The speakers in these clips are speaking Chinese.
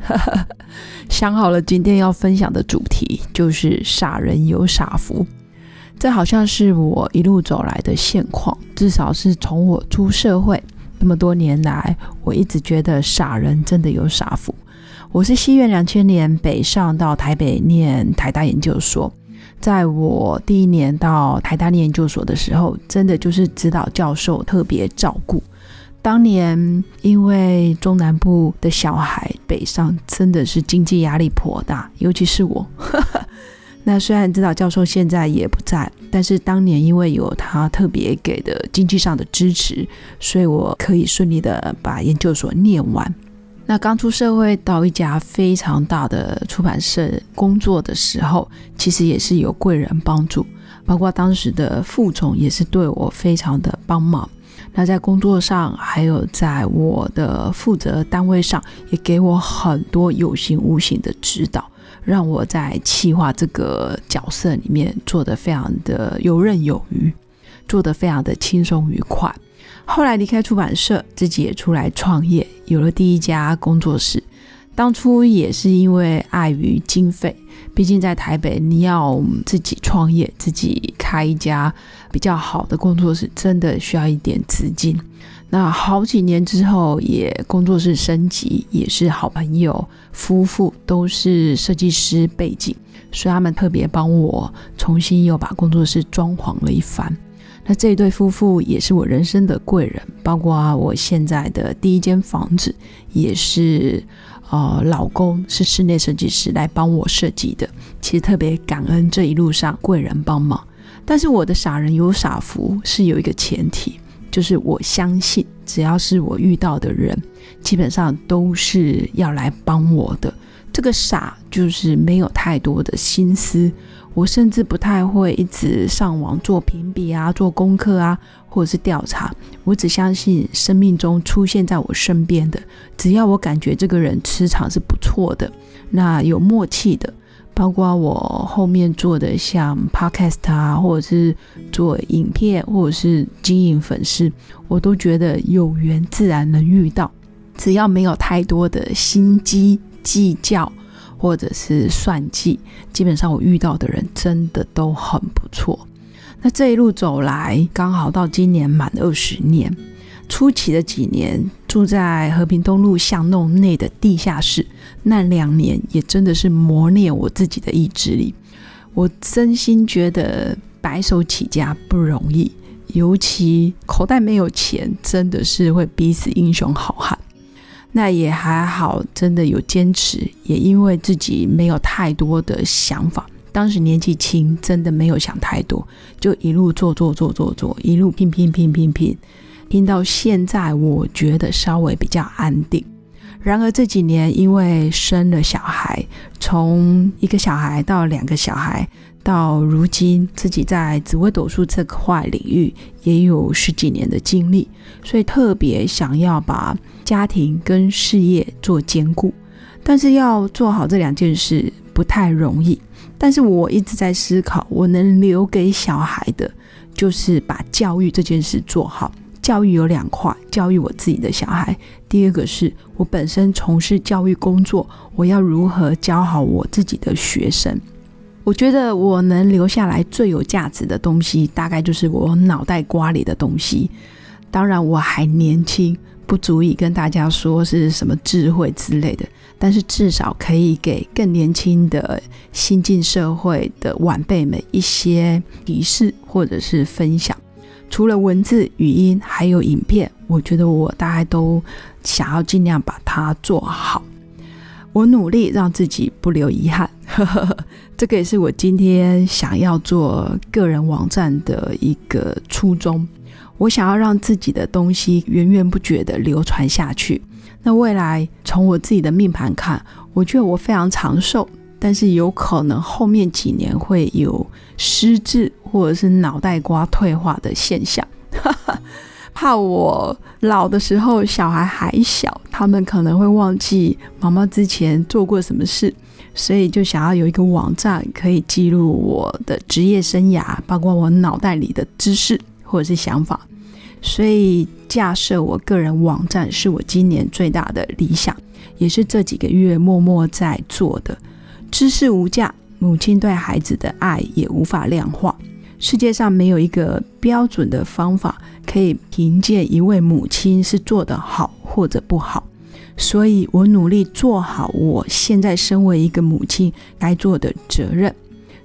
想好了，今天要分享的主题就是“傻人有傻福”。这好像是我一路走来的现况，至少是从我出社会那么多年来，我一直觉得傻人真的有傻福。我是西元两千年北上到台北念台大研究所，在我第一年到台大念研究所的时候，真的就是指导教授特别照顾。当年因为中南部的小孩北上，真的是经济压力颇大，尤其是我。那虽然指导教授现在也不在，但是当年因为有他特别给的经济上的支持，所以我可以顺利的把研究所念完。那刚出社会到一家非常大的出版社工作的时候，其实也是有贵人帮助，包括当时的副总也是对我非常的帮忙。那在工作上，还有在我的负责单位上，也给我很多有形无形的指导，让我在企划这个角色里面做得非常的游刃有余，做得非常的轻松愉快。后来离开出版社，自己也出来创业，有了第一家工作室。当初也是因为碍于经费，毕竟在台北，你要自己创业，自己开一家比较好的工作室，真的需要一点资金。那好几年之后，也工作室升级，也是好朋友夫妇都是设计师背景，所以他们特别帮我重新又把工作室装潢了一番。那这一对夫妇也是我人生的贵人，包括我现在的第一间房子，也是。呃，老公是室内设计师来帮我设计的，其实特别感恩这一路上贵人帮忙。但是我的傻人有傻福是有一个前提，就是我相信只要是我遇到的人，基本上都是要来帮我的。这个傻就是没有太多的心思。我甚至不太会一直上网做评比啊，做功课啊，或者是调查。我只相信生命中出现在我身边的，只要我感觉这个人磁场是不错的，那有默契的，包括我后面做的像 podcast 啊，或者是做影片，或者是经营粉丝，我都觉得有缘自然能遇到。只要没有太多的心机计较。或者是算计，基本上我遇到的人真的都很不错。那这一路走来，刚好到今年满二十年。初期的几年住在和平东路巷弄内的地下室，那两年也真的是磨练我自己的意志力。我真心觉得白手起家不容易，尤其口袋没有钱，真的是会逼死英雄好汉。那也还好，真的有坚持，也因为自己没有太多的想法，当时年纪轻，真的没有想太多，就一路做做做做做，一路拼拼拼拼拼，拼到现在，我觉得稍微比较安定。然而这几年因为生了小孩，从一个小孩到两个小孩。到如今，自己在紫微斗数这块领域也有十几年的经历，所以特别想要把家庭跟事业做兼顾。但是要做好这两件事不太容易。但是我一直在思考，我能留给小孩的，就是把教育这件事做好。教育有两块，教育我自己的小孩，第二个是我本身从事教育工作，我要如何教好我自己的学生。我觉得我能留下来最有价值的东西，大概就是我脑袋瓜里的东西。当然我还年轻，不足以跟大家说是什么智慧之类的，但是至少可以给更年轻的新进社会的晚辈们一些提示或者是分享。除了文字、语音，还有影片，我觉得我大概都想要尽量把它做好。我努力让自己不留遗憾。这个也是我今天想要做个人网站的一个初衷。我想要让自己的东西源源不绝的流传下去。那未来从我自己的命盘看，我觉得我非常长寿，但是有可能后面几年会有失智或者是脑袋瓜退化的现象，怕我老的时候小孩还小，他们可能会忘记妈妈之前做过什么事，所以就想要有一个网站可以记录我的职业生涯，包括我脑袋里的知识或者是想法。所以架设我个人网站是我今年最大的理想，也是这几个月默默在做的。知识无价，母亲对孩子的爱也无法量化。世界上没有一个标准的方法可以凭借一位母亲是做得好或者不好。所以我努力做好我现在身为一个母亲该做的责任。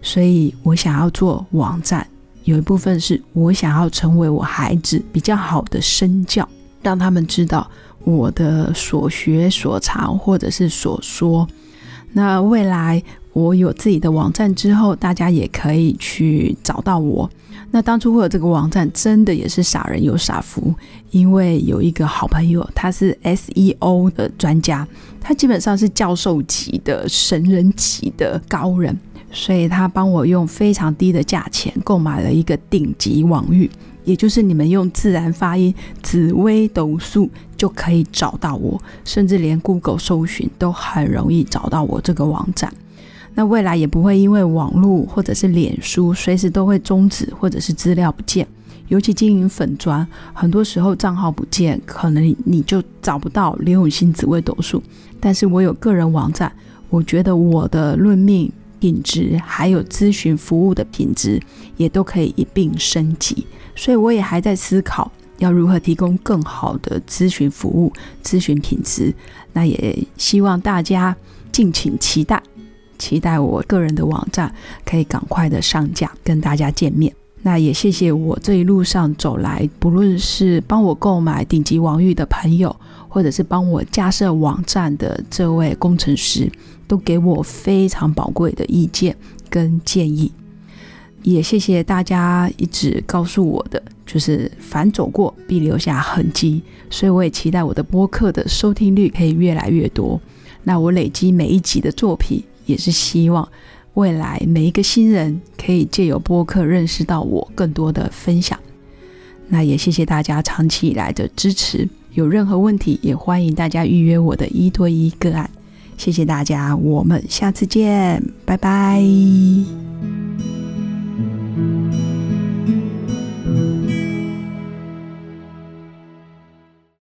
所以我想要做网站。有一部分是我想要成为我孩子比较好的身教，让他们知道我的所学所长或者是所说。那未来我有自己的网站之后，大家也可以去找到我。那当初会有这个网站，真的也是傻人有傻福，因为有一个好朋友，他是 SEO 的专家，他基本上是教授级的神人级的高人。所以他帮我用非常低的价钱购买了一个顶级网域，也就是你们用自然发音“紫微斗数”就可以找到我，甚至连 Google 搜寻都很容易找到我这个网站。那未来也不会因为网络或者是脸书随时都会终止或者是资料不见，尤其经营粉砖，很多时候账号不见，可能你就找不到刘永新紫微斗数。但是我有个人网站，我觉得我的论命。品质还有咨询服务的品质也都可以一并升级，所以我也还在思考要如何提供更好的咨询服务、咨询品质。那也希望大家敬请期待，期待我个人的网站可以赶快的上架，跟大家见面。那也谢谢我这一路上走来，不论是帮我购买顶级网域的朋友，或者是帮我架设网站的这位工程师。都给我非常宝贵的意见跟建议，也谢谢大家一直告诉我的，就是凡走过必留下痕迹，所以我也期待我的播客的收听率可以越来越多。那我累积每一集的作品，也是希望未来每一个新人可以借由播客认识到我更多的分享。那也谢谢大家长期以来的支持，有任何问题也欢迎大家预约我的一对一个案。谢谢大家，我们下次见，拜拜。